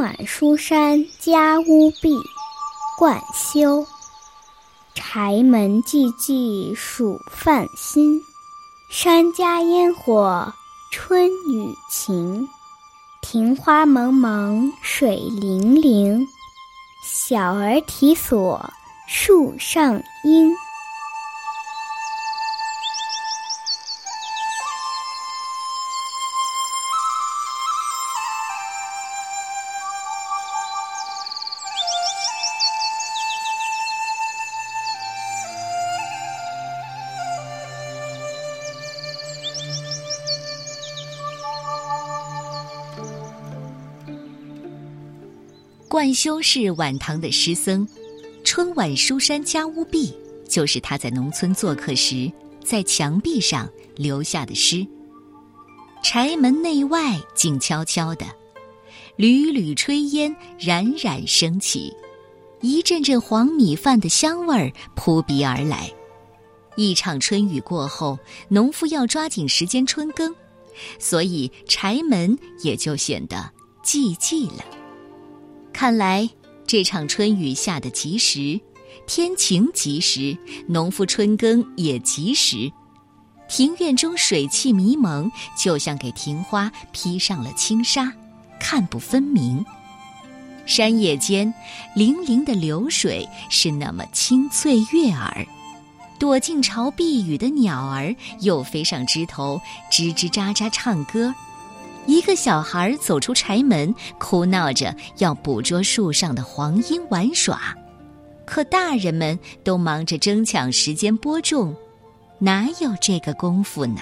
暖书山家屋壁，冠休。柴门寂寂数饭新，山家烟火春雨晴。庭花蒙蒙水灵灵，小儿啼锁树上莺。冠休是晚唐的诗僧，春晚书山家屋壁就是他在农村做客时在墙壁上留下的诗。柴门内外静悄悄的，缕缕炊烟冉冉升起，一阵阵黄米饭的香味儿扑鼻而来。一场春雨过后，农夫要抓紧时间春耕，所以柴门也就显得寂寂了。看来这场春雨下得及时，天晴及时，农夫春耕也及时。庭院中水汽迷蒙，就像给庭花披上了轻纱，看不分明。山野间，粼粼的流水是那么清脆悦耳，躲进巢避雨的鸟儿又飞上枝头，吱吱喳喳唱歌。一个小孩走出柴门，哭闹着要捕捉树上的黄莺玩耍，可大人们都忙着争抢时间播种，哪有这个功夫呢？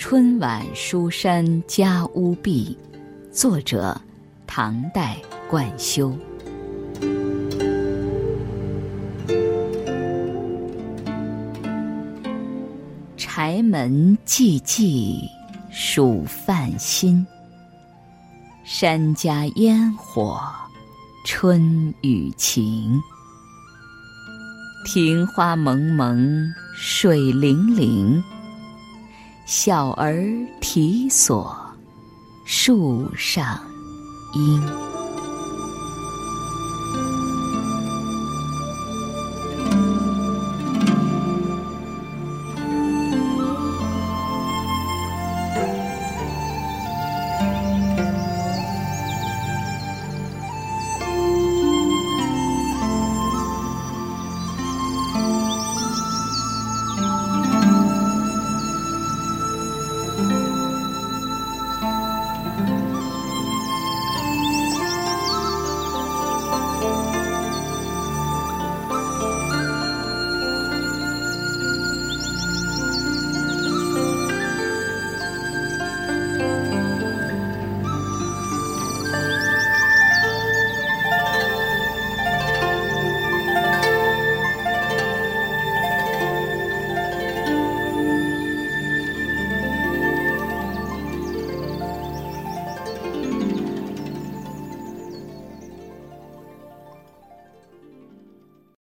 春晚书山家屋壁，作者唐代冠休。柴门寂寂数饭新，山家烟火春雨晴。庭花蒙蒙水灵灵。小儿啼锁，树上莺。